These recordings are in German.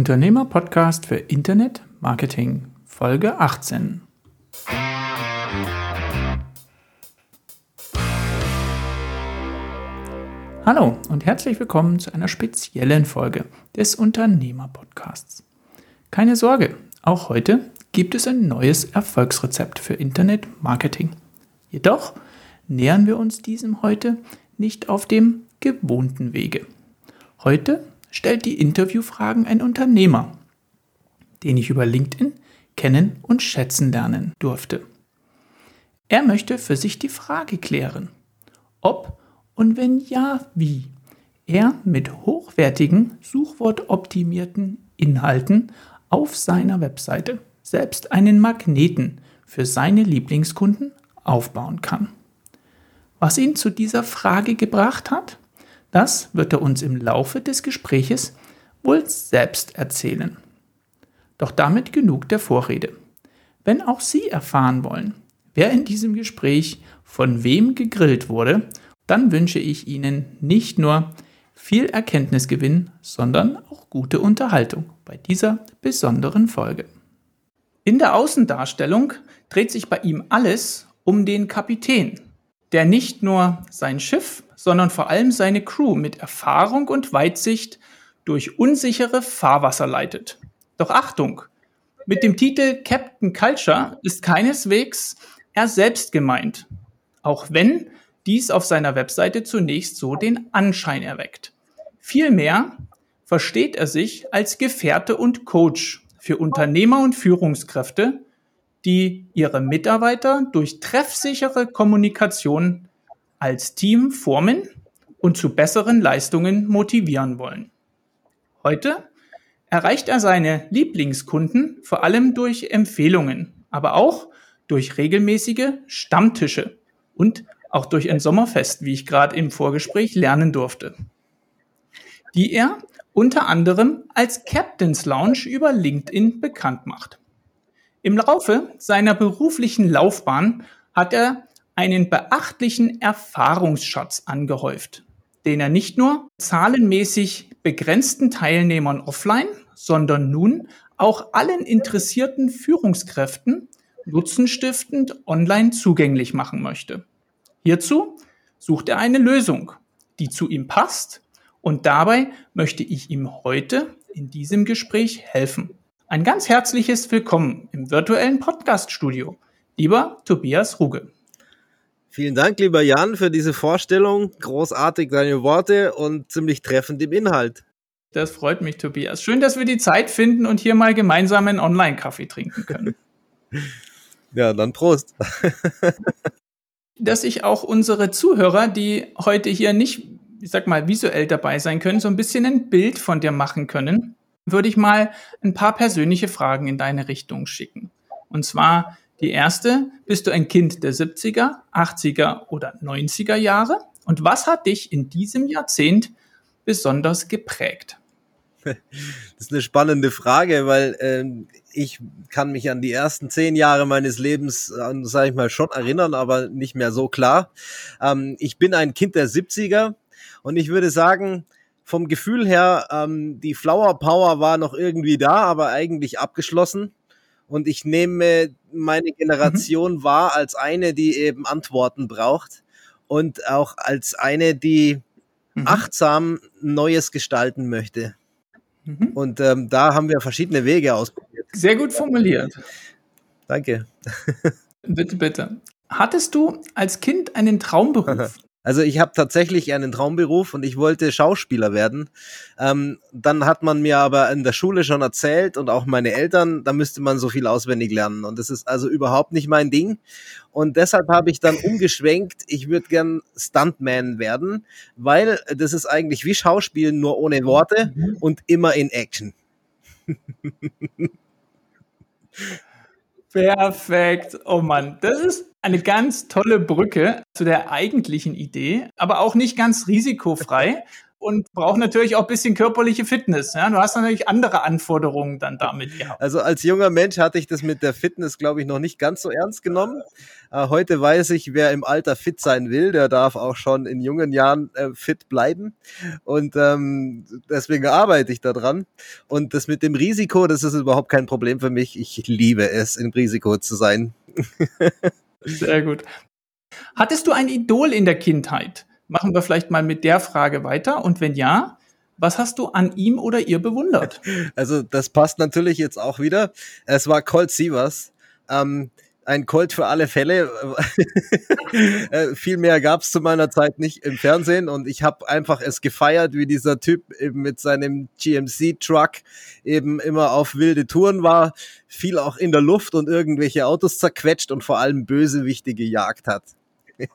Unternehmer-Podcast für Internet Marketing, Folge 18. Hallo und herzlich willkommen zu einer speziellen Folge des Unternehmer-Podcasts. Keine Sorge, auch heute gibt es ein neues Erfolgsrezept für Internet Marketing. Jedoch nähern wir uns diesem heute nicht auf dem gewohnten Wege. Heute stellt die Interviewfragen ein Unternehmer, den ich über LinkedIn kennen und schätzen lernen durfte. Er möchte für sich die Frage klären, ob und wenn ja, wie er mit hochwertigen, suchwortoptimierten Inhalten auf seiner Webseite selbst einen Magneten für seine Lieblingskunden aufbauen kann. Was ihn zu dieser Frage gebracht hat, das wird er uns im Laufe des Gespräches wohl selbst erzählen. Doch damit genug der Vorrede. Wenn auch Sie erfahren wollen, wer in diesem Gespräch von wem gegrillt wurde, dann wünsche ich Ihnen nicht nur viel Erkenntnisgewinn, sondern auch gute Unterhaltung bei dieser besonderen Folge. In der Außendarstellung dreht sich bei ihm alles um den Kapitän, der nicht nur sein Schiff, sondern vor allem seine Crew mit Erfahrung und Weitsicht durch unsichere Fahrwasser leitet. Doch Achtung! Mit dem Titel Captain Culture ist keineswegs er selbst gemeint, auch wenn dies auf seiner Webseite zunächst so den Anschein erweckt. Vielmehr versteht er sich als Gefährte und Coach für Unternehmer und Führungskräfte, die ihre Mitarbeiter durch treffsichere Kommunikation als Team formen und zu besseren Leistungen motivieren wollen. Heute erreicht er seine Lieblingskunden vor allem durch Empfehlungen, aber auch durch regelmäßige Stammtische und auch durch ein Sommerfest, wie ich gerade im Vorgespräch lernen durfte, die er unter anderem als Captain's Lounge über LinkedIn bekannt macht. Im Laufe seiner beruflichen Laufbahn hat er einen beachtlichen Erfahrungsschatz angehäuft, den er nicht nur zahlenmäßig begrenzten Teilnehmern offline, sondern nun auch allen interessierten Führungskräften nutzenstiftend online zugänglich machen möchte. Hierzu sucht er eine Lösung, die zu ihm passt und dabei möchte ich ihm heute in diesem Gespräch helfen. Ein ganz herzliches Willkommen im virtuellen Podcaststudio, lieber Tobias Ruge. Vielen Dank, lieber Jan, für diese Vorstellung. Großartig deine Worte und ziemlich treffend im Inhalt. Das freut mich, Tobias. Schön, dass wir die Zeit finden und hier mal gemeinsam einen Online-Kaffee trinken können. ja, dann Prost. dass ich auch unsere Zuhörer, die heute hier nicht, ich sag mal, visuell dabei sein können, so ein bisschen ein Bild von dir machen können, würde ich mal ein paar persönliche Fragen in deine Richtung schicken. Und zwar, die erste, bist du ein Kind der 70er, 80er oder 90er Jahre? Und was hat dich in diesem Jahrzehnt besonders geprägt? Das ist eine spannende Frage, weil äh, ich kann mich an die ersten zehn Jahre meines Lebens, sage ich mal, schon erinnern, aber nicht mehr so klar. Ähm, ich bin ein Kind der 70er und ich würde sagen, vom Gefühl her, ähm, die Flower Power war noch irgendwie da, aber eigentlich abgeschlossen. Und ich nehme meine Generation mhm. wahr als eine, die eben Antworten braucht und auch als eine, die mhm. achtsam Neues gestalten möchte. Mhm. Und ähm, da haben wir verschiedene Wege ausprobiert. Sehr gut formuliert. Danke. bitte, bitte. Hattest du als Kind einen Traumberuf? Also ich habe tatsächlich einen Traumberuf und ich wollte Schauspieler werden. Ähm, dann hat man mir aber in der Schule schon erzählt und auch meine Eltern, da müsste man so viel auswendig lernen. Und das ist also überhaupt nicht mein Ding. Und deshalb habe ich dann umgeschwenkt, ich würde gern Stuntman werden, weil das ist eigentlich wie Schauspielen, nur ohne Worte mhm. und immer in Action. Perfekt. Oh Mann, das ist eine ganz tolle Brücke zu der eigentlichen Idee, aber auch nicht ganz risikofrei. und braucht natürlich auch ein bisschen körperliche Fitness. Ja? Du hast natürlich andere Anforderungen dann damit gehabt. Also als junger Mensch hatte ich das mit der Fitness, glaube ich, noch nicht ganz so ernst genommen. Äh, heute weiß ich, wer im Alter fit sein will, der darf auch schon in jungen Jahren äh, fit bleiben. Und ähm, deswegen arbeite ich daran. Und das mit dem Risiko, das ist überhaupt kein Problem für mich. Ich liebe es, im Risiko zu sein. Sehr gut. Hattest du ein Idol in der Kindheit? Machen wir vielleicht mal mit der Frage weiter. Und wenn ja, was hast du an ihm oder ihr bewundert? Also das passt natürlich jetzt auch wieder. Es war Colt Sievers. Ähm, ein Colt für alle Fälle. äh, viel mehr gab es zu meiner Zeit nicht im Fernsehen und ich habe einfach es gefeiert, wie dieser Typ eben mit seinem GMC-Truck eben immer auf wilde Touren war, viel auch in der Luft und irgendwelche Autos zerquetscht und vor allem Bösewichte gejagt hat.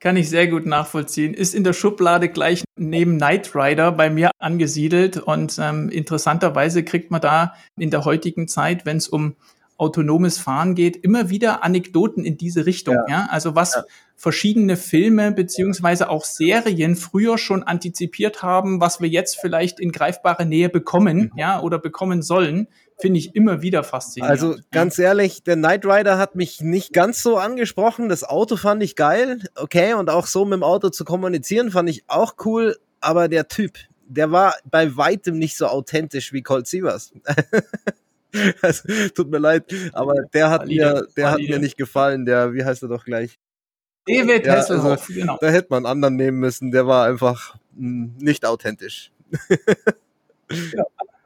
Kann ich sehr gut nachvollziehen. Ist in der Schublade gleich neben Knight Rider bei mir angesiedelt und ähm, interessanterweise kriegt man da in der heutigen Zeit, wenn es um autonomes Fahren geht, immer wieder Anekdoten in diese Richtung. Ja. ja? Also was ja. verschiedene Filme beziehungsweise auch Serien früher schon antizipiert haben, was wir jetzt vielleicht in greifbare Nähe bekommen, mhm. ja, oder bekommen sollen, finde ich immer wieder faszinierend. Also ganz ehrlich, der Knight Rider hat mich nicht ganz so angesprochen. Das Auto fand ich geil, okay, und auch so mit dem Auto zu kommunizieren fand ich auch cool, aber der Typ, der war bei weitem nicht so authentisch wie Colt Sievers. also, tut mir leid, aber der hat valide, mir, der valide. hat mir nicht gefallen. Der, wie heißt er doch gleich? David ja, Hasselhoff, also, genau. Da hätte man einen anderen nehmen müssen. Der war einfach mh, hm, nicht authentisch. ja,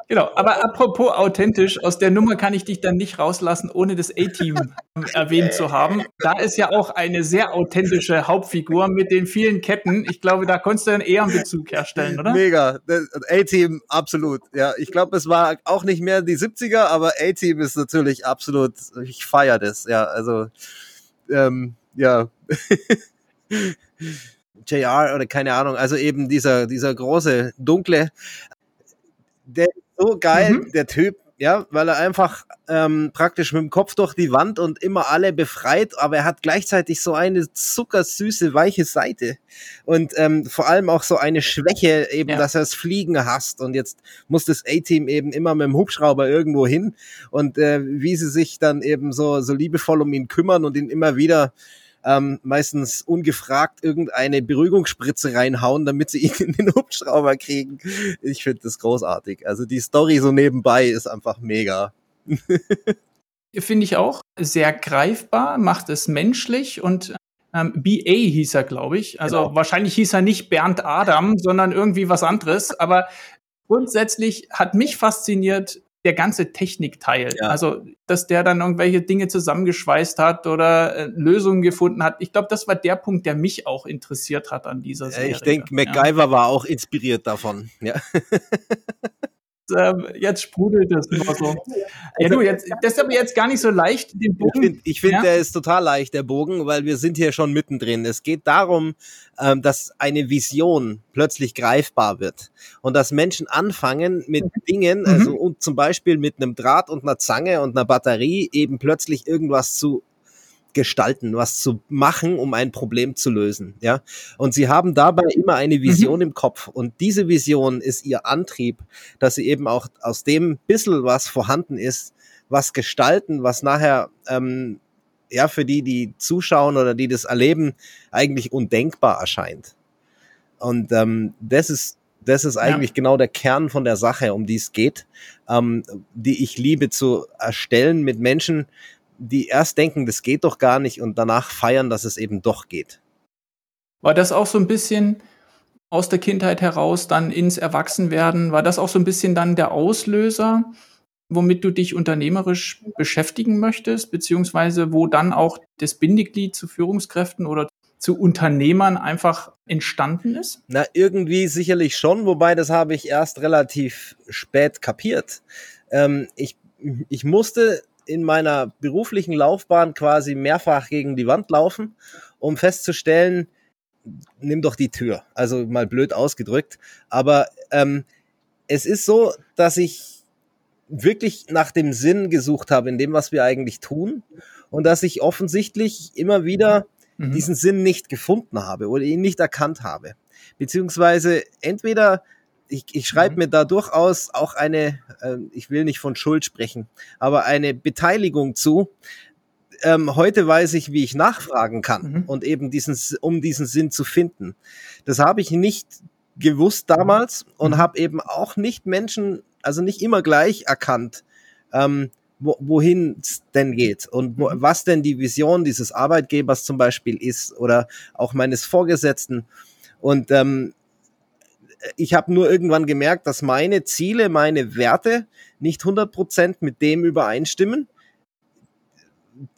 Genau, aber apropos authentisch, aus der Nummer kann ich dich dann nicht rauslassen, ohne das A-Team erwähnt zu haben. Da ist ja auch eine sehr authentische Hauptfigur mit den vielen Ketten. Ich glaube, da konntest du dann eher einen Bezug herstellen, oder? Mega. A-Team, absolut. Ja, ich glaube, es war auch nicht mehr die 70er, aber A-Team ist natürlich absolut, ich feiere das. Ja, also, ähm, ja. JR oder keine Ahnung, also eben dieser, dieser große, dunkle, der so geil, mhm. der Typ, ja, weil er einfach ähm, praktisch mit dem Kopf durch die Wand und immer alle befreit, aber er hat gleichzeitig so eine zuckersüße, weiche Seite und ähm, vor allem auch so eine Schwäche eben, ja. dass er das Fliegen hasst und jetzt muss das A-Team eben immer mit dem Hubschrauber irgendwo hin und äh, wie sie sich dann eben so, so liebevoll um ihn kümmern und ihn immer wieder ähm, meistens ungefragt irgendeine Beruhigungsspritze reinhauen, damit sie ihn in den Hubschrauber kriegen. Ich finde das großartig. Also die Story so nebenbei ist einfach mega. finde ich auch sehr greifbar, macht es menschlich und ähm, BA hieß er, glaube ich. Also genau. wahrscheinlich hieß er nicht Bernd Adam, sondern irgendwie was anderes. Aber grundsätzlich hat mich fasziniert, der ganze Technikteil. Ja. Also, dass der dann irgendwelche Dinge zusammengeschweißt hat oder äh, Lösungen gefunden hat. Ich glaube, das war der Punkt, der mich auch interessiert hat an dieser Serie. Ich denke, MacGyver ja. war auch inspiriert davon. Ja. ähm, jetzt sprudelt es nur so. Ja, du, jetzt, das ist aber jetzt gar nicht so leicht, den Bogen. Ich finde, ich find, ja? der ist total leicht, der Bogen, weil wir sind hier schon mittendrin. Es geht darum, ähm, dass eine Vision plötzlich greifbar wird und dass Menschen anfangen mit mhm. Dingen, mhm. also und zum Beispiel mit einem Draht und einer Zange und einer Batterie eben plötzlich irgendwas zu gestalten, was zu machen, um ein Problem zu lösen, ja. Und sie haben dabei immer eine Vision mhm. im Kopf und diese Vision ist ihr Antrieb, dass sie eben auch aus dem bissel, was vorhanden ist, was gestalten, was nachher ähm, ja für die, die zuschauen oder die das erleben, eigentlich undenkbar erscheint. Und ähm, das ist das ist eigentlich ja. genau der Kern von der Sache, um die es geht, ähm, die ich liebe zu erstellen mit Menschen, die erst denken, das geht doch gar nicht und danach feiern, dass es eben doch geht. War das auch so ein bisschen aus der Kindheit heraus dann ins Erwachsenwerden? War das auch so ein bisschen dann der Auslöser, womit du dich unternehmerisch beschäftigen möchtest, beziehungsweise wo dann auch das Bindeglied zu Führungskräften oder zu Unternehmern einfach entstanden ist? Na, irgendwie sicherlich schon, wobei das habe ich erst relativ spät kapiert. Ähm, ich, ich musste in meiner beruflichen Laufbahn quasi mehrfach gegen die Wand laufen, um festzustellen, nimm doch die Tür. Also mal blöd ausgedrückt. Aber ähm, es ist so, dass ich wirklich nach dem Sinn gesucht habe in dem, was wir eigentlich tun. Und dass ich offensichtlich immer wieder mhm. diesen Sinn nicht gefunden habe oder ihn nicht erkannt habe. Beziehungsweise entweder ich, ich schreibe mhm. mir da durchaus auch eine, äh, ich will nicht von Schuld sprechen, aber eine Beteiligung zu. Ähm, heute weiß ich, wie ich nachfragen kann mhm. und eben diesen, um diesen Sinn zu finden. Das habe ich nicht gewusst damals und mhm. habe eben auch nicht Menschen, also nicht immer gleich erkannt, ähm, wo, wohin es denn geht und wo, mhm. was denn die Vision dieses Arbeitgebers zum Beispiel ist oder auch meines Vorgesetzten. Und ähm, ich habe nur irgendwann gemerkt, dass meine Ziele, meine Werte nicht 100% mit dem übereinstimmen,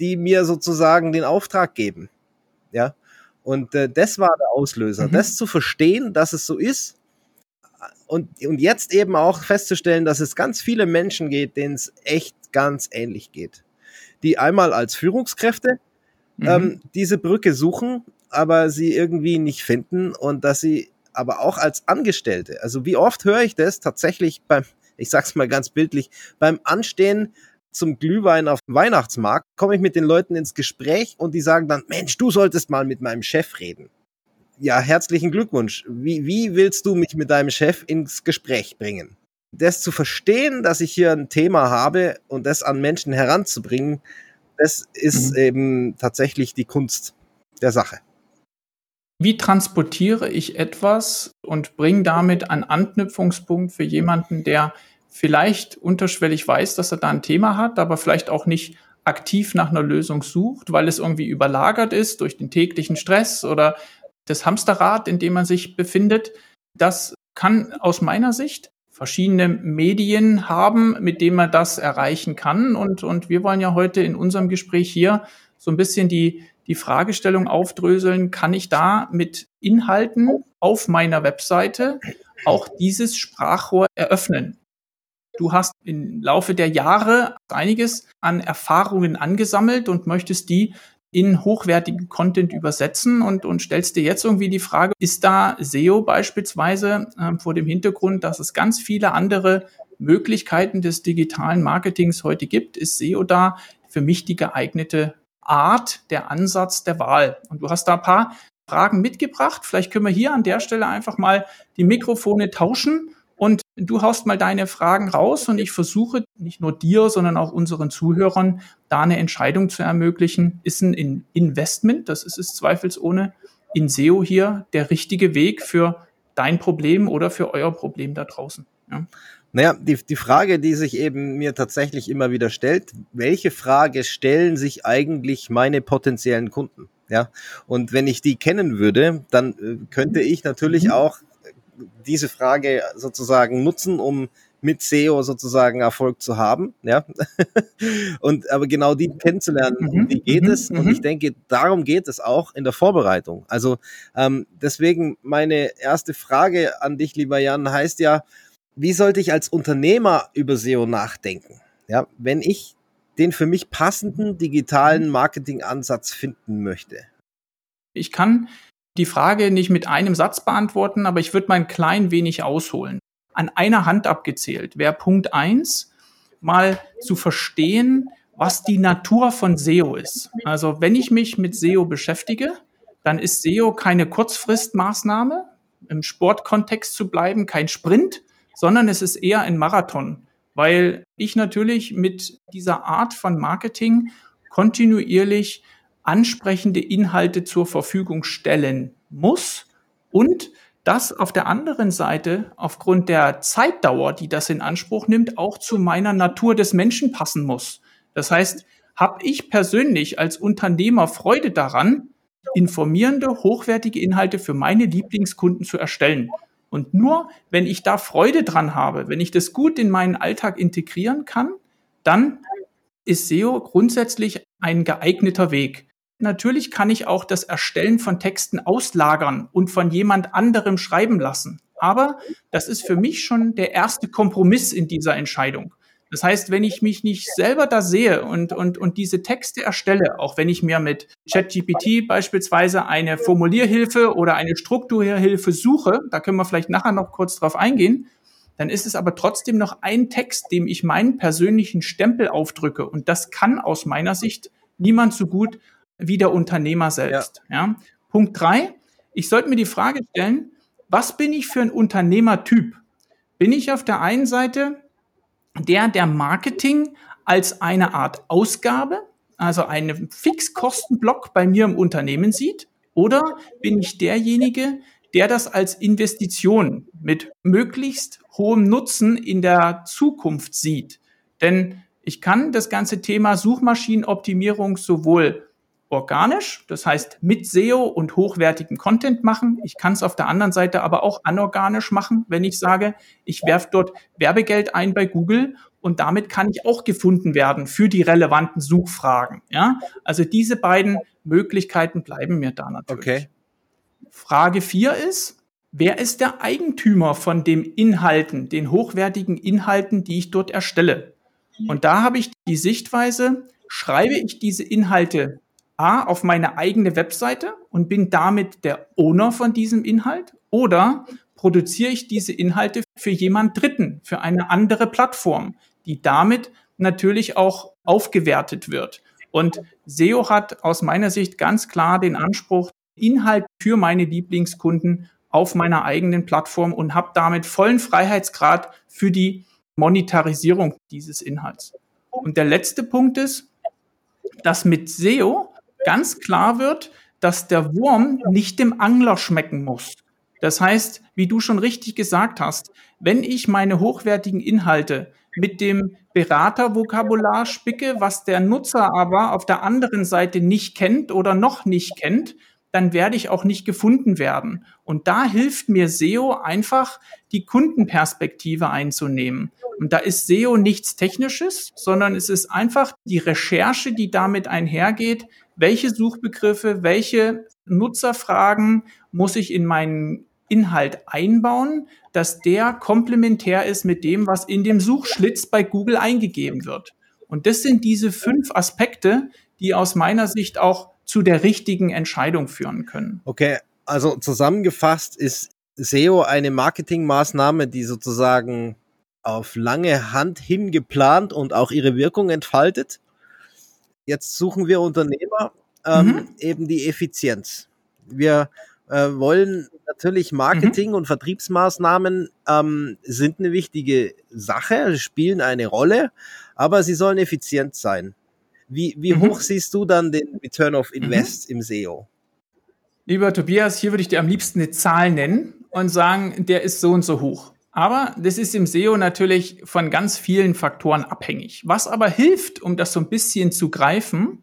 die mir sozusagen den Auftrag geben. Ja. Und äh, das war der Auslöser, mhm. das zu verstehen, dass es so ist und, und jetzt eben auch festzustellen, dass es ganz viele Menschen geht, denen es echt ganz ähnlich geht. Die einmal als Führungskräfte mhm. ähm, diese Brücke suchen, aber sie irgendwie nicht finden und dass sie aber auch als Angestellte. Also wie oft höre ich das tatsächlich beim, ich sag's mal ganz bildlich, beim Anstehen zum Glühwein auf dem Weihnachtsmarkt, komme ich mit den Leuten ins Gespräch und die sagen dann, Mensch, du solltest mal mit meinem Chef reden. Ja, herzlichen Glückwunsch. Wie, wie willst du mich mit deinem Chef ins Gespräch bringen? Das zu verstehen, dass ich hier ein Thema habe und das an Menschen heranzubringen, das ist mhm. eben tatsächlich die Kunst der Sache. Wie transportiere ich etwas und bringe damit einen Anknüpfungspunkt für jemanden, der vielleicht unterschwellig weiß, dass er da ein Thema hat, aber vielleicht auch nicht aktiv nach einer Lösung sucht, weil es irgendwie überlagert ist durch den täglichen Stress oder das Hamsterrad, in dem man sich befindet. Das kann aus meiner Sicht verschiedene Medien haben, mit denen man das erreichen kann. Und, und wir wollen ja heute in unserem Gespräch hier so ein bisschen die, die Fragestellung aufdröseln, kann ich da mit Inhalten auf meiner Webseite auch dieses Sprachrohr eröffnen? Du hast im Laufe der Jahre einiges an Erfahrungen angesammelt und möchtest die in hochwertigen Content übersetzen und, und stellst dir jetzt irgendwie die Frage, ist da SEO beispielsweise äh, vor dem Hintergrund, dass es ganz viele andere Möglichkeiten des digitalen Marketings heute gibt, ist SEO da für mich die geeignete Art, der Ansatz der Wahl. Und du hast da ein paar Fragen mitgebracht. Vielleicht können wir hier an der Stelle einfach mal die Mikrofone tauschen und du haust mal deine Fragen raus und ich versuche nicht nur dir, sondern auch unseren Zuhörern da eine Entscheidung zu ermöglichen. Ist ein Investment, das ist es zweifelsohne, in SEO hier der richtige Weg für dein Problem oder für euer Problem da draußen? Ja. Naja, die, die Frage, die sich eben mir tatsächlich immer wieder stellt, welche Frage stellen sich eigentlich meine potenziellen Kunden? Ja, und wenn ich die kennen würde, dann äh, könnte ich natürlich mhm. auch diese Frage sozusagen nutzen, um mit SEO sozusagen Erfolg zu haben, ja. und aber genau die kennenzulernen, mhm. wie geht mhm. es? Und ich mhm. denke, darum geht es auch in der Vorbereitung. Also ähm, deswegen meine erste Frage an dich, lieber Jan, heißt ja, wie sollte ich als Unternehmer über SEO nachdenken? Ja, wenn ich den für mich passenden digitalen Marketingansatz finden möchte. Ich kann die Frage nicht mit einem Satz beantworten, aber ich würde mal ein klein wenig ausholen. An einer Hand abgezählt wäre Punkt eins mal zu verstehen, was die Natur von SEO ist. Also wenn ich mich mit SEO beschäftige, dann ist SEO keine Kurzfristmaßnahme, im Sportkontext zu bleiben, kein Sprint, sondern es ist eher ein Marathon, weil ich natürlich mit dieser Art von Marketing kontinuierlich ansprechende Inhalte zur Verfügung stellen muss und das auf der anderen Seite aufgrund der Zeitdauer, die das in Anspruch nimmt, auch zu meiner Natur des Menschen passen muss. Das heißt, habe ich persönlich als Unternehmer Freude daran, informierende, hochwertige Inhalte für meine Lieblingskunden zu erstellen. Und nur wenn ich da Freude dran habe, wenn ich das gut in meinen Alltag integrieren kann, dann ist SEO grundsätzlich ein geeigneter Weg. Natürlich kann ich auch das Erstellen von Texten auslagern und von jemand anderem schreiben lassen. Aber das ist für mich schon der erste Kompromiss in dieser Entscheidung. Das heißt, wenn ich mich nicht selber da sehe und, und, und diese Texte erstelle, auch wenn ich mir mit ChatGPT beispielsweise eine Formulierhilfe oder eine Strukturhilfe suche, da können wir vielleicht nachher noch kurz drauf eingehen, dann ist es aber trotzdem noch ein Text, dem ich meinen persönlichen Stempel aufdrücke. Und das kann aus meiner Sicht niemand so gut wie der Unternehmer selbst. Ja. ja. Punkt drei, ich sollte mir die Frage stellen, was bin ich für ein Unternehmertyp? Bin ich auf der einen Seite der, der Marketing als eine Art Ausgabe, also einen Fixkostenblock bei mir im Unternehmen sieht? Oder bin ich derjenige, der das als Investition mit möglichst hohem Nutzen in der Zukunft sieht? Denn ich kann das ganze Thema Suchmaschinenoptimierung sowohl organisch, das heißt mit SEO und hochwertigen Content machen. Ich kann es auf der anderen Seite aber auch anorganisch machen, wenn ich sage, ich werfe dort Werbegeld ein bei Google und damit kann ich auch gefunden werden für die relevanten Suchfragen. Ja, also diese beiden Möglichkeiten bleiben mir da natürlich. Okay. Frage vier ist, wer ist der Eigentümer von den Inhalten, den hochwertigen Inhalten, die ich dort erstelle? Und da habe ich die Sichtweise, schreibe ich diese Inhalte A auf meine eigene Webseite und bin damit der Owner von diesem Inhalt oder produziere ich diese Inhalte für jemand Dritten, für eine andere Plattform, die damit natürlich auch aufgewertet wird. Und SEO hat aus meiner Sicht ganz klar den Anspruch, Inhalt für meine Lieblingskunden auf meiner eigenen Plattform und habe damit vollen Freiheitsgrad für die Monetarisierung dieses Inhalts. Und der letzte Punkt ist, dass mit SEO ganz klar wird, dass der Wurm nicht dem Angler schmecken muss. Das heißt, wie du schon richtig gesagt hast, wenn ich meine hochwertigen Inhalte mit dem Beratervokabular spicke, was der Nutzer aber auf der anderen Seite nicht kennt oder noch nicht kennt, dann werde ich auch nicht gefunden werden. Und da hilft mir SEO einfach, die Kundenperspektive einzunehmen. Und da ist SEO nichts Technisches, sondern es ist einfach die Recherche, die damit einhergeht. Welche Suchbegriffe, welche Nutzerfragen muss ich in meinen Inhalt einbauen, dass der komplementär ist mit dem, was in dem Suchschlitz bei Google eingegeben wird. Und das sind diese fünf Aspekte, die aus meiner Sicht auch zu der richtigen Entscheidung führen können. Okay, also zusammengefasst ist SEO eine Marketingmaßnahme, die sozusagen auf lange Hand hin geplant und auch ihre Wirkung entfaltet. Jetzt suchen wir Unternehmer ähm, mhm. eben die Effizienz. Wir äh, wollen natürlich Marketing mhm. und Vertriebsmaßnahmen ähm, sind eine wichtige Sache, spielen eine Rolle, aber sie sollen effizient sein. Wie, wie mhm. hoch siehst du dann den Return of mhm. Invest im SEO? Lieber Tobias, hier würde ich dir am liebsten eine Zahl nennen und sagen, der ist so und so hoch. Aber das ist im SEO natürlich von ganz vielen Faktoren abhängig. Was aber hilft, um das so ein bisschen zu greifen,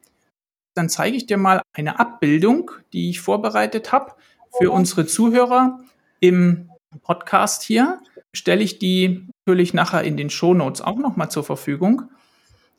dann zeige ich dir mal eine Abbildung, die ich vorbereitet habe für unsere Zuhörer im Podcast hier. Stelle ich die natürlich nachher in den Show Notes auch nochmal zur Verfügung.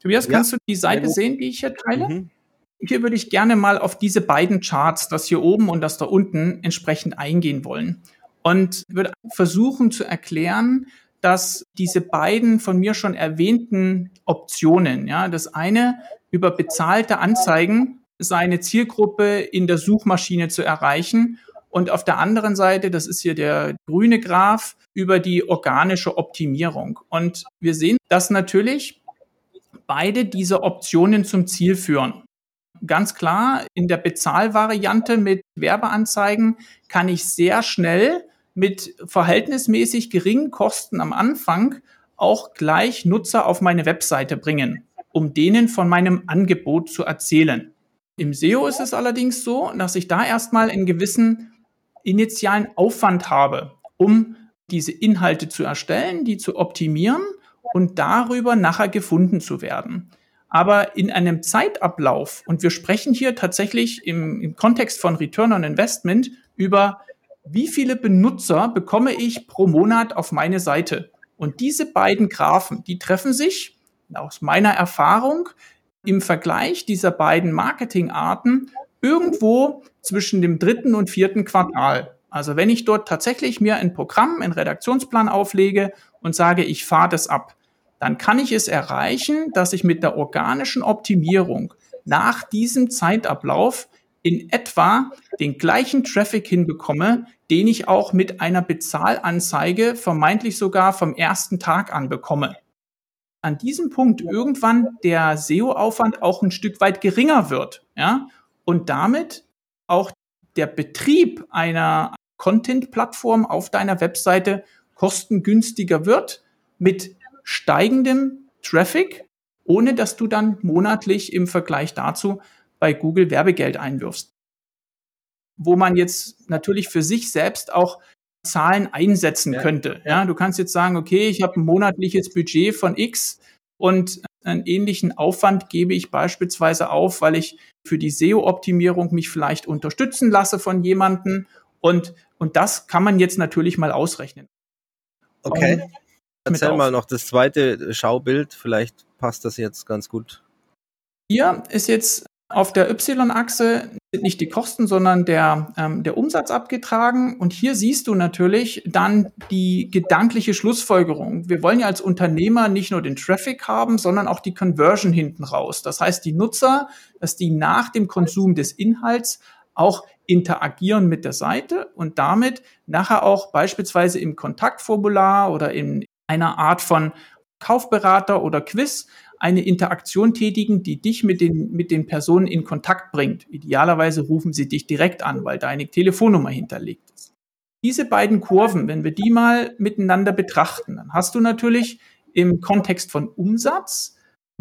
Tobias, kannst ja. du die Seite sehen, die ich hier teile? Mhm. Hier würde ich gerne mal auf diese beiden Charts, das hier oben und das da unten, entsprechend eingehen wollen. Und würde versuchen zu erklären, dass diese beiden von mir schon erwähnten Optionen, ja, das eine über bezahlte Anzeigen seine Zielgruppe in der Suchmaschine zu erreichen und auf der anderen Seite, das ist hier der grüne Graph, über die organische Optimierung. Und wir sehen, dass natürlich beide diese Optionen zum Ziel führen. Ganz klar, in der Bezahlvariante mit Werbeanzeigen kann ich sehr schnell mit verhältnismäßig geringen Kosten am Anfang auch gleich Nutzer auf meine Webseite bringen, um denen von meinem Angebot zu erzählen. Im SEO ist es allerdings so, dass ich da erstmal einen gewissen initialen Aufwand habe, um diese Inhalte zu erstellen, die zu optimieren und darüber nachher gefunden zu werden. Aber in einem Zeitablauf, und wir sprechen hier tatsächlich im, im Kontext von Return on Investment über wie viele Benutzer bekomme ich pro Monat auf meine Seite. Und diese beiden Graphen, die treffen sich aus meiner Erfahrung im Vergleich dieser beiden Marketingarten irgendwo zwischen dem dritten und vierten Quartal. Also wenn ich dort tatsächlich mir ein Programm, einen Redaktionsplan auflege und sage, ich fahre das ab, dann kann ich es erreichen, dass ich mit der organischen Optimierung nach diesem Zeitablauf in etwa den gleichen Traffic hinbekomme, den ich auch mit einer Bezahlanzeige vermeintlich sogar vom ersten Tag an bekomme. An diesem Punkt irgendwann der SEO-Aufwand auch ein Stück weit geringer wird, ja, und damit auch der Betrieb einer Content-Plattform auf deiner Webseite kostengünstiger wird mit steigendem Traffic, ohne dass du dann monatlich im Vergleich dazu bei Google Werbegeld einwirfst. Wo man jetzt natürlich für sich selbst auch Zahlen einsetzen ja. könnte. Ja, du kannst jetzt sagen, okay, ich habe ein monatliches Budget von X und einen ähnlichen Aufwand gebe ich beispielsweise auf, weil ich für die SEO-Optimierung mich vielleicht unterstützen lasse von jemandem und, und das kann man jetzt natürlich mal ausrechnen. Okay. Um, Erzähl mal noch das zweite Schaubild, vielleicht passt das jetzt ganz gut. Hier ist jetzt auf der Y-Achse nicht die Kosten, sondern der, ähm, der Umsatz abgetragen. Und hier siehst du natürlich dann die gedankliche Schlussfolgerung. Wir wollen ja als Unternehmer nicht nur den Traffic haben, sondern auch die Conversion hinten raus. Das heißt, die Nutzer, dass die nach dem Konsum des Inhalts auch interagieren mit der Seite und damit nachher auch beispielsweise im Kontaktformular oder in einer Art von Kaufberater oder Quiz eine Interaktion tätigen, die dich mit den, mit den Personen in Kontakt bringt. Idealerweise rufen sie dich direkt an, weil deine Telefonnummer hinterlegt ist. Diese beiden Kurven, wenn wir die mal miteinander betrachten, dann hast du natürlich im Kontext von Umsatz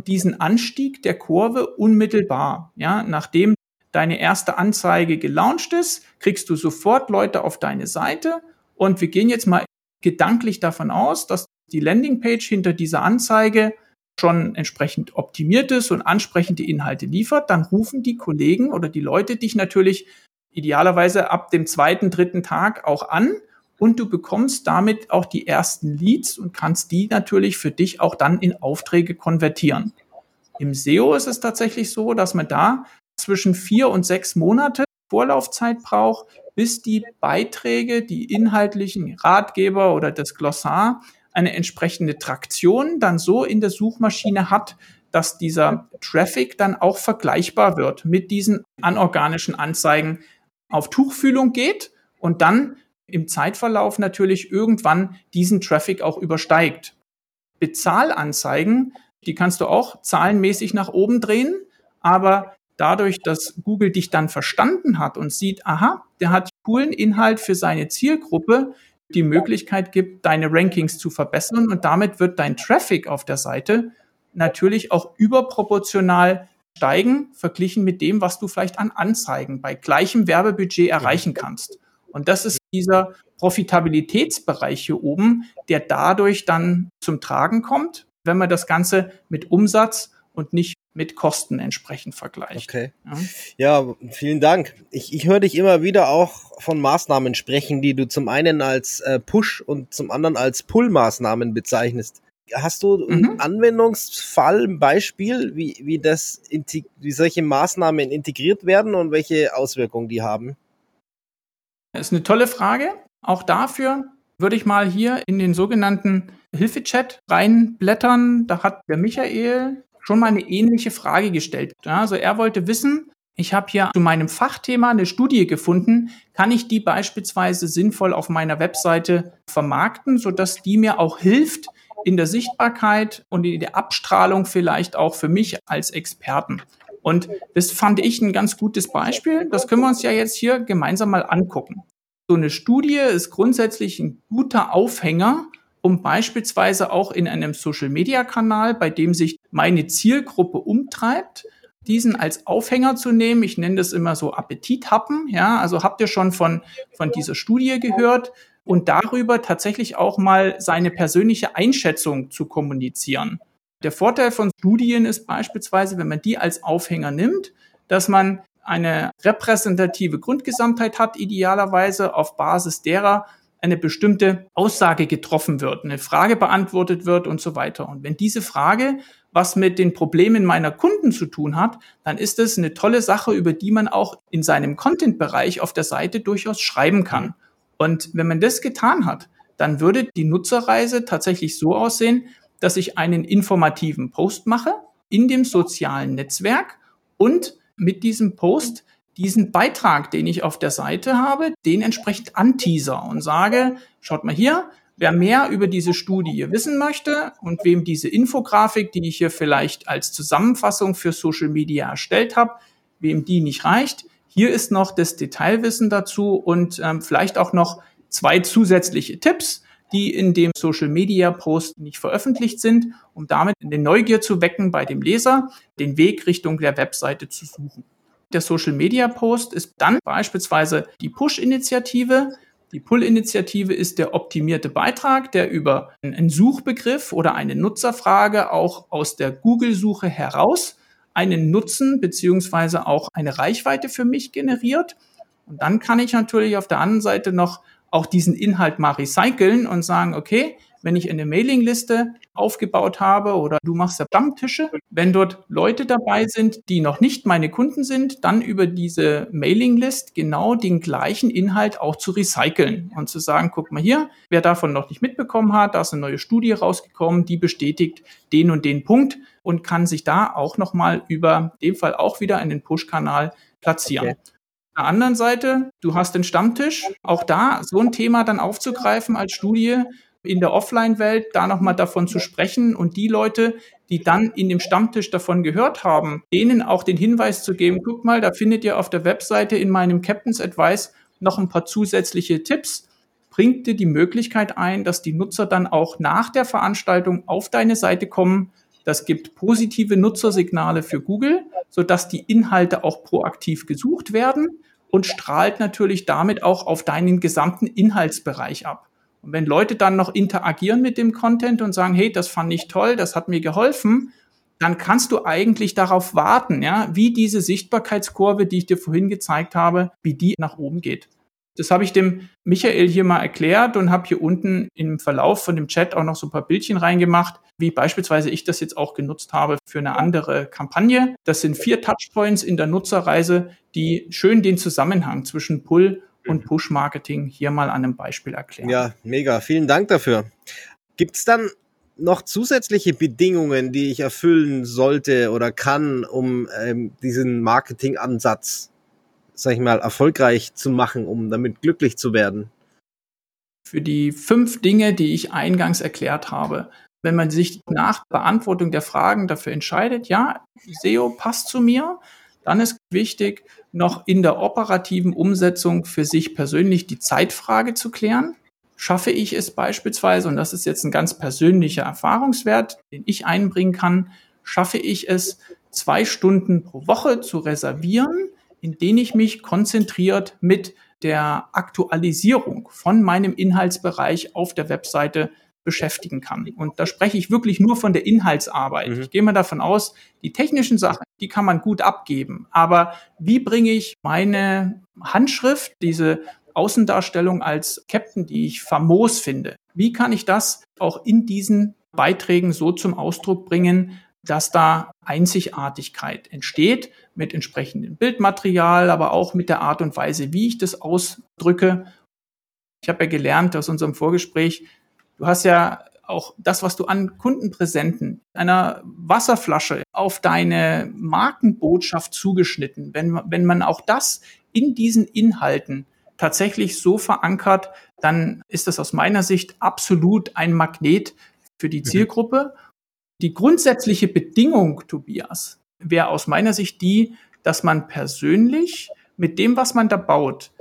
diesen Anstieg der Kurve unmittelbar. Ja, nachdem deine erste Anzeige gelauncht ist, kriegst du sofort Leute auf deine Seite und wir gehen jetzt mal gedanklich davon aus, dass die Landingpage hinter dieser Anzeige schon entsprechend optimiert ist und ansprechende Inhalte liefert, dann rufen die Kollegen oder die Leute dich natürlich idealerweise ab dem zweiten, dritten Tag auch an und du bekommst damit auch die ersten Leads und kannst die natürlich für dich auch dann in Aufträge konvertieren. Im SEO ist es tatsächlich so, dass man da zwischen vier und sechs Monate Vorlaufzeit braucht, bis die Beiträge, die inhaltlichen Ratgeber oder das Glossar eine entsprechende Traktion dann so in der Suchmaschine hat, dass dieser Traffic dann auch vergleichbar wird mit diesen anorganischen Anzeigen auf Tuchfühlung geht und dann im Zeitverlauf natürlich irgendwann diesen Traffic auch übersteigt. Bezahlanzeigen, die kannst du auch zahlenmäßig nach oben drehen, aber dadurch, dass Google dich dann verstanden hat und sieht, aha, der hat coolen Inhalt für seine Zielgruppe, die Möglichkeit gibt, deine Rankings zu verbessern und damit wird dein Traffic auf der Seite natürlich auch überproportional steigen, verglichen mit dem, was du vielleicht an Anzeigen bei gleichem Werbebudget erreichen kannst. Und das ist dieser Profitabilitätsbereich hier oben, der dadurch dann zum Tragen kommt, wenn man das Ganze mit Umsatz und nicht mit Kosten entsprechend vergleicht. Okay. Ja, ja vielen Dank. Ich, ich höre dich immer wieder auch von Maßnahmen sprechen, die du zum einen als äh, Push und zum anderen als Pull-Maßnahmen bezeichnest. Hast du einen mhm. Anwendungsfall, ein Beispiel, wie, wie, das, wie solche Maßnahmen integriert werden und welche Auswirkungen die haben? Das ist eine tolle Frage. Auch dafür würde ich mal hier in den sogenannten Hilfechat reinblättern. Da hat der Michael schon mal eine ähnliche Frage gestellt. Also er wollte wissen, ich habe hier zu meinem Fachthema eine Studie gefunden, kann ich die beispielsweise sinnvoll auf meiner Webseite vermarkten, sodass die mir auch hilft in der Sichtbarkeit und in der Abstrahlung vielleicht auch für mich als Experten. Und das fand ich ein ganz gutes Beispiel. Das können wir uns ja jetzt hier gemeinsam mal angucken. So eine Studie ist grundsätzlich ein guter Aufhänger, um beispielsweise auch in einem Social-Media-Kanal, bei dem sich meine Zielgruppe umtreibt, diesen als Aufhänger zu nehmen. Ich nenne das immer so Appetithappen. Ja, also habt ihr schon von, von dieser Studie gehört und darüber tatsächlich auch mal seine persönliche Einschätzung zu kommunizieren. Der Vorteil von Studien ist beispielsweise, wenn man die als Aufhänger nimmt, dass man eine repräsentative Grundgesamtheit hat, idealerweise auf Basis derer eine bestimmte Aussage getroffen wird, eine Frage beantwortet wird und so weiter. Und wenn diese Frage was mit den Problemen meiner Kunden zu tun hat, dann ist es eine tolle Sache, über die man auch in seinem Content-Bereich auf der Seite durchaus schreiben kann. Und wenn man das getan hat, dann würde die Nutzerreise tatsächlich so aussehen, dass ich einen informativen Post mache in dem sozialen Netzwerk und mit diesem Post diesen Beitrag, den ich auf der Seite habe, den entsprechend anteaser und sage, schaut mal hier, wer mehr über diese Studie wissen möchte und wem diese Infografik, die ich hier vielleicht als Zusammenfassung für Social Media erstellt habe, wem die nicht reicht, Hier ist noch das Detailwissen dazu und ähm, vielleicht auch noch zwei zusätzliche Tipps, die in dem Social Media Post nicht veröffentlicht sind, um damit eine Neugier zu wecken bei dem Leser, den Weg Richtung der Webseite zu suchen. Der Social Media Post ist dann beispielsweise die Push-Initiative. Die Pull-Initiative ist der optimierte Beitrag, der über einen Suchbegriff oder eine Nutzerfrage auch aus der Google-Suche heraus einen Nutzen beziehungsweise auch eine Reichweite für mich generiert. Und dann kann ich natürlich auf der anderen Seite noch auch diesen Inhalt mal recyceln und sagen, okay, wenn ich eine Mailingliste aufgebaut habe oder du machst ja Stammtische, wenn dort Leute dabei sind, die noch nicht meine Kunden sind, dann über diese Mailinglist genau den gleichen Inhalt auch zu recyceln und zu sagen, guck mal hier, wer davon noch nicht mitbekommen hat, da ist eine neue Studie rausgekommen, die bestätigt den und den Punkt und kann sich da auch nochmal über dem Fall auch wieder in den Push-Kanal platzieren. Okay. Auf der anderen Seite, du hast den Stammtisch, auch da so ein Thema dann aufzugreifen als Studie, in der Offline-Welt da nochmal davon zu sprechen und die Leute, die dann in dem Stammtisch davon gehört haben, denen auch den Hinweis zu geben, guck mal, da findet ihr auf der Webseite in meinem Captain's Advice noch ein paar zusätzliche Tipps, bringt dir die Möglichkeit ein, dass die Nutzer dann auch nach der Veranstaltung auf deine Seite kommen. Das gibt positive Nutzersignale für Google, sodass die Inhalte auch proaktiv gesucht werden und strahlt natürlich damit auch auf deinen gesamten Inhaltsbereich ab. Und wenn Leute dann noch interagieren mit dem Content und sagen, hey, das fand ich toll, das hat mir geholfen, dann kannst du eigentlich darauf warten, ja, wie diese Sichtbarkeitskurve, die ich dir vorhin gezeigt habe, wie die nach oben geht. Das habe ich dem Michael hier mal erklärt und habe hier unten im Verlauf von dem Chat auch noch so ein paar Bildchen reingemacht, wie beispielsweise ich das jetzt auch genutzt habe für eine andere Kampagne. Das sind vier Touchpoints in der Nutzerreise, die schön den Zusammenhang zwischen Pull und Push-Marketing hier mal an einem Beispiel erklären. Ja, mega. Vielen Dank dafür. Gibt es dann noch zusätzliche Bedingungen, die ich erfüllen sollte oder kann, um ähm, diesen Marketingansatz, sag ich mal, erfolgreich zu machen, um damit glücklich zu werden? Für die fünf Dinge, die ich eingangs erklärt habe, wenn man sich nach Beantwortung der Fragen dafür entscheidet, ja, SEO passt zu mir, dann ist wichtig, noch in der operativen Umsetzung für sich persönlich die Zeitfrage zu klären. Schaffe ich es beispielsweise, und das ist jetzt ein ganz persönlicher Erfahrungswert, den ich einbringen kann, schaffe ich es, zwei Stunden pro Woche zu reservieren, in denen ich mich konzentriert mit der Aktualisierung von meinem Inhaltsbereich auf der Webseite beschäftigen kann. Und da spreche ich wirklich nur von der Inhaltsarbeit. Mhm. Ich gehe mal davon aus, die technischen Sachen, die kann man gut abgeben. Aber wie bringe ich meine Handschrift, diese Außendarstellung als Captain, die ich famos finde, wie kann ich das auch in diesen Beiträgen so zum Ausdruck bringen, dass da Einzigartigkeit entsteht mit entsprechendem Bildmaterial, aber auch mit der Art und Weise, wie ich das ausdrücke. Ich habe ja gelernt aus unserem Vorgespräch, Du hast ja auch das, was du an Kundenpräsenten, einer Wasserflasche auf deine Markenbotschaft zugeschnitten, wenn, wenn man auch das in diesen Inhalten tatsächlich so verankert, dann ist das aus meiner Sicht absolut ein Magnet für die mhm. Zielgruppe. Die grundsätzliche Bedingung, Tobias, wäre aus meiner Sicht die, dass man persönlich mit dem, was man da baut,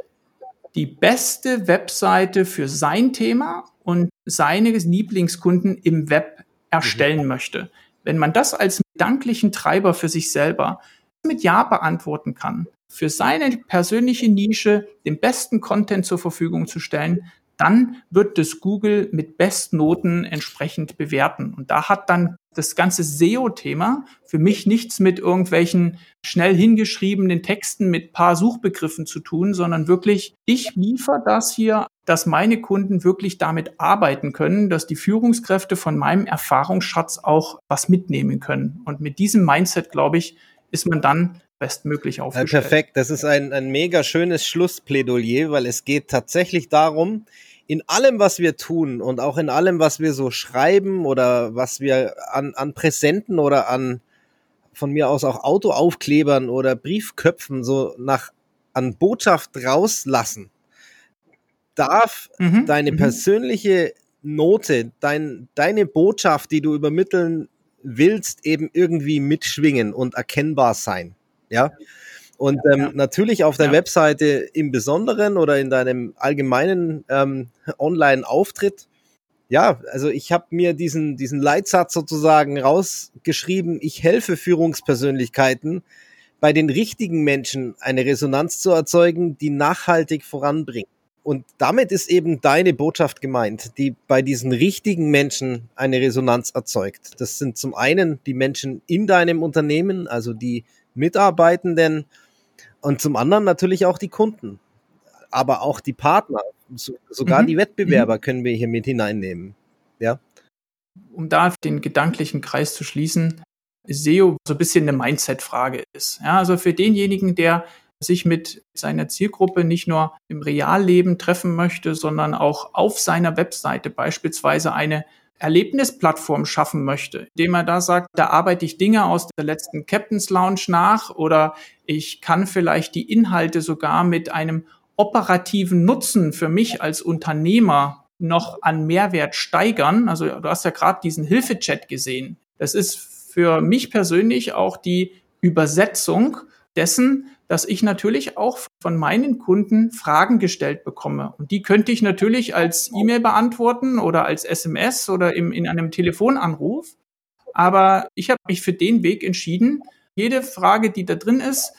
die beste Webseite für sein Thema und seine Lieblingskunden im Web erstellen mhm. möchte. Wenn man das als gedanklichen Treiber für sich selber mit Ja beantworten kann, für seine persönliche Nische den besten Content zur Verfügung zu stellen, dann wird das Google mit Bestnoten entsprechend bewerten. Und da hat dann das ganze SEO-Thema für mich nichts mit irgendwelchen schnell hingeschriebenen Texten mit paar Suchbegriffen zu tun, sondern wirklich, ich liefere das hier, dass meine Kunden wirklich damit arbeiten können, dass die Führungskräfte von meinem Erfahrungsschatz auch was mitnehmen können. Und mit diesem Mindset, glaube ich, ist man dann bestmöglich aufgestellt. Ja, perfekt, das ist ein, ein mega schönes Schlussplädoyer, weil es geht tatsächlich darum, in allem, was wir tun und auch in allem, was wir so schreiben oder was wir an, an Präsenten oder an von mir aus auch Autoaufklebern oder Briefköpfen so nach an Botschaft rauslassen, darf mhm. deine mhm. persönliche Note, dein, deine Botschaft, die du übermitteln willst, eben irgendwie mitschwingen und erkennbar sein. Ja. Und ähm, ja. natürlich auf der ja. Webseite im Besonderen oder in deinem allgemeinen ähm, Online-Auftritt. Ja, also ich habe mir diesen, diesen Leitsatz sozusagen rausgeschrieben, ich helfe Führungspersönlichkeiten, bei den richtigen Menschen eine Resonanz zu erzeugen, die nachhaltig voranbringt. Und damit ist eben deine Botschaft gemeint, die bei diesen richtigen Menschen eine Resonanz erzeugt. Das sind zum einen die Menschen in deinem Unternehmen, also die Mitarbeitenden und zum anderen natürlich auch die Kunden, aber auch die Partner, sogar mhm. die Wettbewerber können wir hier mit hineinnehmen. Ja. Um da den gedanklichen Kreis zu schließen, SEO so ein bisschen eine Mindset-Frage ist. Ja, also für denjenigen, der sich mit seiner Zielgruppe nicht nur im Realleben treffen möchte, sondern auch auf seiner Webseite beispielsweise eine Erlebnisplattform schaffen möchte, indem er da sagt, da arbeite ich Dinge aus der letzten Captain's Lounge nach oder ich kann vielleicht die Inhalte sogar mit einem operativen Nutzen für mich als Unternehmer noch an Mehrwert steigern. Also du hast ja gerade diesen Hilfechat gesehen. Das ist für mich persönlich auch die Übersetzung dessen, dass ich natürlich auch von meinen Kunden Fragen gestellt bekomme. Und die könnte ich natürlich als E-Mail beantworten oder als SMS oder im, in einem Telefonanruf. Aber ich habe mich für den Weg entschieden. Jede Frage, die da drin ist,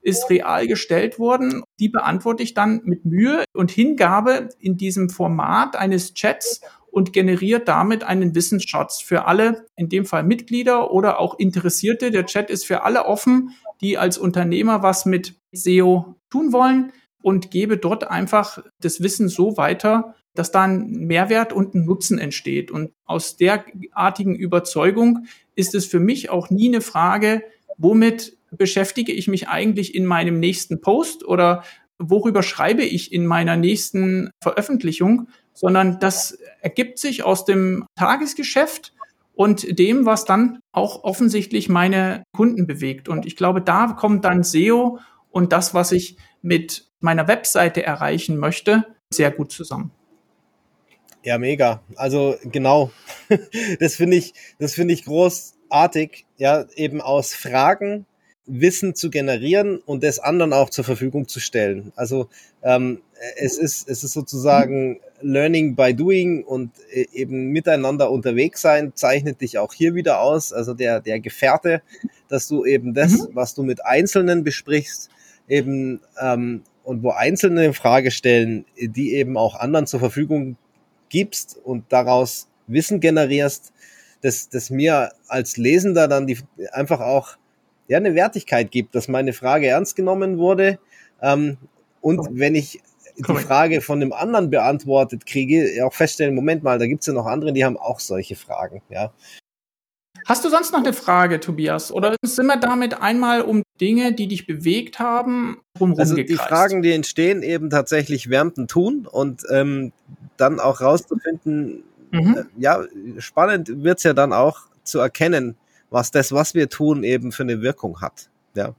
ist real gestellt worden. Die beantworte ich dann mit Mühe und Hingabe in diesem Format eines Chats und generiert damit einen Wissensschatz für alle, in dem Fall Mitglieder oder auch Interessierte. Der Chat ist für alle offen, die als Unternehmer was mit SEO tun wollen und gebe dort einfach das Wissen so weiter, dass da ein Mehrwert und ein Nutzen entsteht. Und aus derartigen Überzeugung ist es für mich auch nie eine Frage, womit beschäftige ich mich eigentlich in meinem nächsten Post oder worüber schreibe ich in meiner nächsten Veröffentlichung, sondern das ergibt sich aus dem Tagesgeschäft und dem, was dann auch offensichtlich meine Kunden bewegt. Und ich glaube, da kommt dann SEO und das, was ich mit meiner Webseite erreichen möchte, sehr gut zusammen. Ja, mega. Also genau. Das finde ich, das finde ich großartig. Ja, eben aus Fragen Wissen zu generieren und das anderen auch zur Verfügung zu stellen. Also ähm, es ist es ist sozusagen Learning by Doing und äh, eben miteinander unterwegs sein zeichnet dich auch hier wieder aus. Also der der Gefährte, dass du eben das, mhm. was du mit Einzelnen besprichst, eben ähm, und wo Einzelne Frage stellen, die eben auch anderen zur Verfügung gibst und daraus Wissen generierst, dass das mir als Lesender dann die einfach auch ja, eine Wertigkeit gibt, dass meine Frage ernst genommen wurde. Ähm, und oh. wenn ich die Frage von einem anderen beantwortet kriege, auch feststellen, Moment mal, da gibt's ja noch andere, die haben auch solche Fragen. Ja. Hast du sonst noch eine Frage, Tobias? Oder sind wir damit einmal um Dinge, die dich bewegt haben, drumherum Also die Fragen, die entstehen, eben tatsächlich wärmten tun und ähm, dann auch rauszufinden, mhm. äh, ja, spannend wird's ja dann auch zu erkennen, was das, was wir tun, eben für eine Wirkung hat. Ja.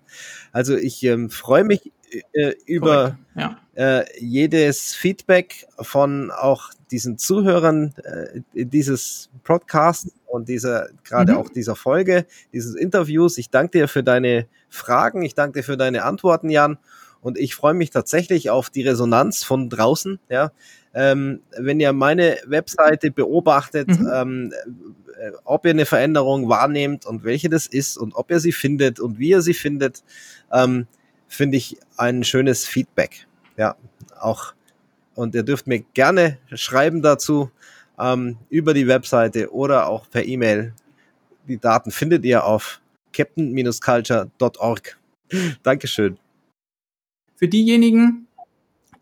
Also ich ähm, freue mich äh, über ja. äh, jedes Feedback von auch diesen Zuhörern äh, dieses Podcasts und dieser gerade mhm. auch dieser Folge, dieses Interviews. Ich danke dir für deine Fragen, ich danke dir für deine Antworten, Jan. Und ich freue mich tatsächlich auf die Resonanz von draußen. Ja, ähm, wenn ihr meine Webseite beobachtet, mhm. ähm, äh, ob ihr eine Veränderung wahrnehmt und welche das ist und ob ihr sie findet und wie ihr sie findet, ähm, finde ich ein schönes Feedback. Ja, auch. Und ihr dürft mir gerne schreiben dazu ähm, über die Webseite oder auch per E-Mail. Die Daten findet ihr auf captain-culture.org. Dankeschön. Für diejenigen,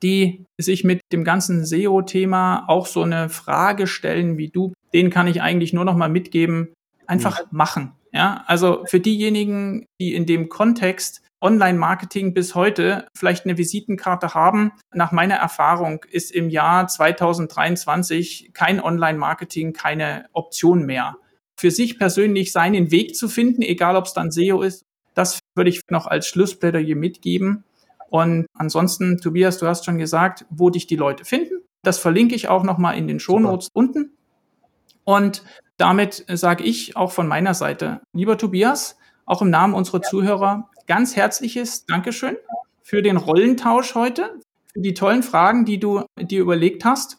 die sich mit dem ganzen SEO-Thema auch so eine Frage stellen wie du, denen kann ich eigentlich nur noch mal mitgeben, einfach ja. machen. Ja, also für diejenigen, die in dem Kontext Online-Marketing bis heute vielleicht eine Visitenkarte haben. Nach meiner Erfahrung ist im Jahr 2023 kein Online-Marketing keine Option mehr. Für sich persönlich seinen Weg zu finden, egal ob es dann SEO ist, das würde ich noch als Schlussplädoyer mitgeben. Und ansonsten, Tobias, du hast schon gesagt, wo dich die Leute finden. Das verlinke ich auch nochmal in den Shownotes Super. unten. Und damit sage ich auch von meiner Seite, lieber Tobias, auch im Namen unserer Zuhörer, ganz herzliches Dankeschön für den Rollentausch heute, für die tollen Fragen, die du dir überlegt hast.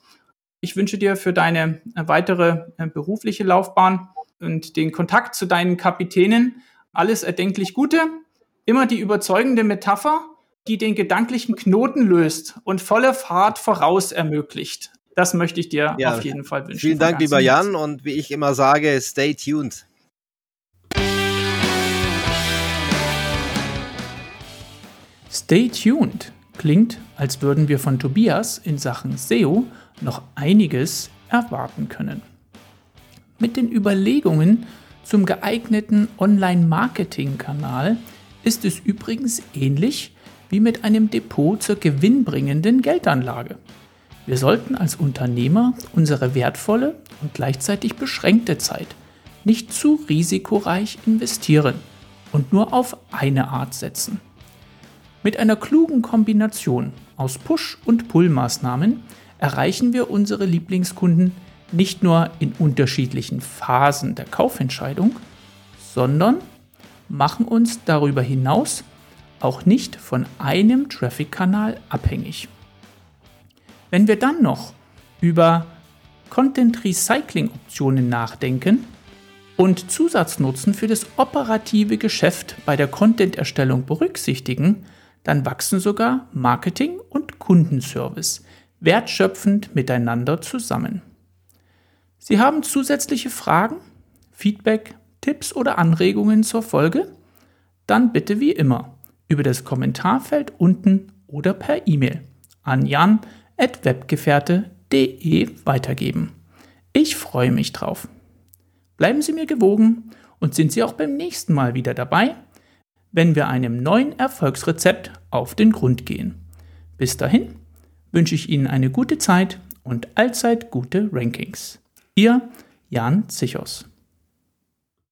Ich wünsche dir für deine weitere äh, berufliche Laufbahn und den Kontakt zu deinen Kapitänen alles erdenklich Gute. Immer die überzeugende Metapher, die den gedanklichen Knoten löst und volle Fahrt voraus ermöglicht. Das möchte ich dir ja, auf jeden Fall wünschen. Vielen Dank, lieber Jan. Und wie ich immer sage, stay tuned. Stay tuned klingt, als würden wir von Tobias in Sachen SEO noch einiges erwarten können. Mit den Überlegungen zum geeigneten Online-Marketing-Kanal ist es übrigens ähnlich wie mit einem Depot zur gewinnbringenden Geldanlage. Wir sollten als Unternehmer unsere wertvolle und gleichzeitig beschränkte Zeit nicht zu risikoreich investieren und nur auf eine Art setzen. Mit einer klugen Kombination aus Push- und Pull-Maßnahmen erreichen wir unsere Lieblingskunden nicht nur in unterschiedlichen Phasen der Kaufentscheidung, sondern machen uns darüber hinaus auch nicht von einem Traffic-Kanal abhängig. Wenn wir dann noch über Content Recycling Optionen nachdenken und Zusatznutzen für das operative Geschäft bei der Content-Erstellung berücksichtigen, dann wachsen sogar Marketing und Kundenservice wertschöpfend miteinander zusammen. Sie haben zusätzliche Fragen, Feedback, Tipps oder Anregungen zur Folge? Dann bitte wie immer über das Kommentarfeld unten oder per E-Mail an jan webgefährte.de weitergeben. Ich freue mich drauf. Bleiben Sie mir gewogen und sind Sie auch beim nächsten Mal wieder dabei, wenn wir einem neuen Erfolgsrezept auf den Grund gehen. Bis dahin wünsche ich Ihnen eine gute Zeit und allzeit gute Rankings. Ihr Jan Zichos.